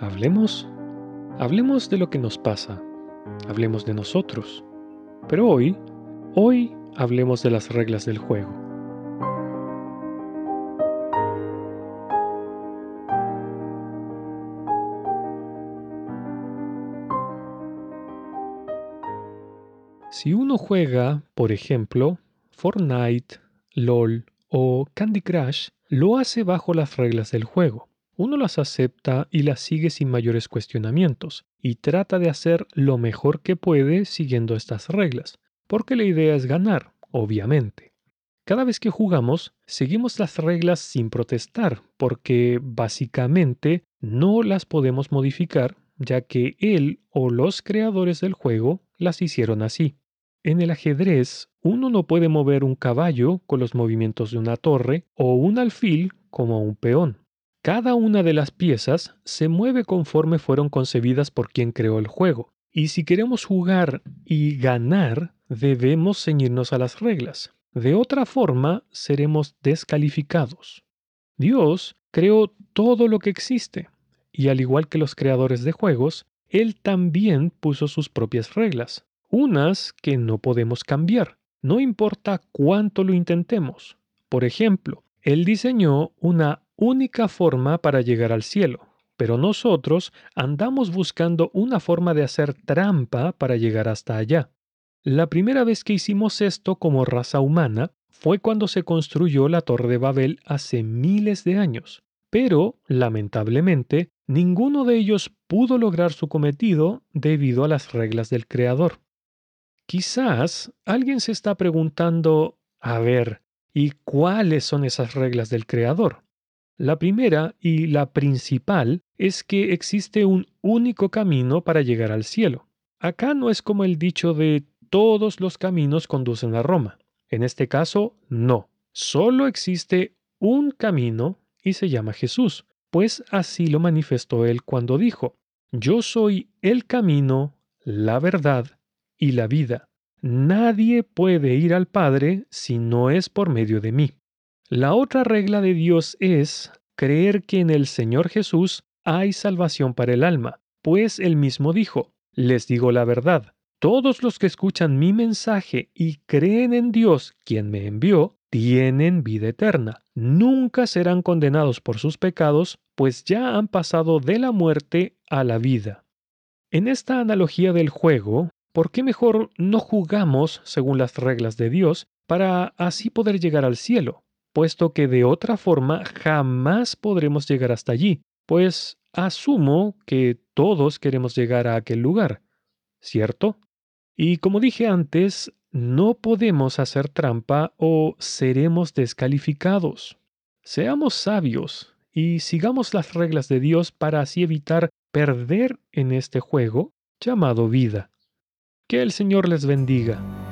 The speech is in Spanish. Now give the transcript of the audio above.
Hablemos, hablemos de lo que nos pasa, hablemos de nosotros. Pero hoy, hoy hablemos de las reglas del juego. Si uno juega, por ejemplo, Fortnite, LOL o Candy Crush, lo hace bajo las reglas del juego. Uno las acepta y las sigue sin mayores cuestionamientos, y trata de hacer lo mejor que puede siguiendo estas reglas, porque la idea es ganar, obviamente. Cada vez que jugamos, seguimos las reglas sin protestar, porque básicamente no las podemos modificar, ya que él o los creadores del juego las hicieron así. En el ajedrez, uno no puede mover un caballo con los movimientos de una torre o un alfil como un peón. Cada una de las piezas se mueve conforme fueron concebidas por quien creó el juego. Y si queremos jugar y ganar, debemos ceñirnos a las reglas. De otra forma, seremos descalificados. Dios creó todo lo que existe, y al igual que los creadores de juegos, Él también puso sus propias reglas unas que no podemos cambiar, no importa cuánto lo intentemos. Por ejemplo, Él diseñó una única forma para llegar al cielo, pero nosotros andamos buscando una forma de hacer trampa para llegar hasta allá. La primera vez que hicimos esto como raza humana fue cuando se construyó la Torre de Babel hace miles de años, pero, lamentablemente, ninguno de ellos pudo lograr su cometido debido a las reglas del Creador. Quizás alguien se está preguntando, a ver, ¿y cuáles son esas reglas del Creador? La primera y la principal es que existe un único camino para llegar al cielo. Acá no es como el dicho de todos los caminos conducen a Roma. En este caso, no. Solo existe un camino y se llama Jesús, pues así lo manifestó él cuando dijo, Yo soy el camino, la verdad y la vida. Nadie puede ir al Padre si no es por medio de mí. La otra regla de Dios es creer que en el Señor Jesús hay salvación para el alma, pues él mismo dijo, les digo la verdad, todos los que escuchan mi mensaje y creen en Dios, quien me envió, tienen vida eterna. Nunca serán condenados por sus pecados, pues ya han pasado de la muerte a la vida. En esta analogía del juego, ¿por qué mejor no jugamos según las reglas de Dios para así poder llegar al cielo? Puesto que de otra forma jamás podremos llegar hasta allí, pues asumo que todos queremos llegar a aquel lugar, ¿cierto? Y como dije antes, no podemos hacer trampa o seremos descalificados. Seamos sabios y sigamos las reglas de Dios para así evitar perder en este juego llamado vida. Que el Señor les bendiga.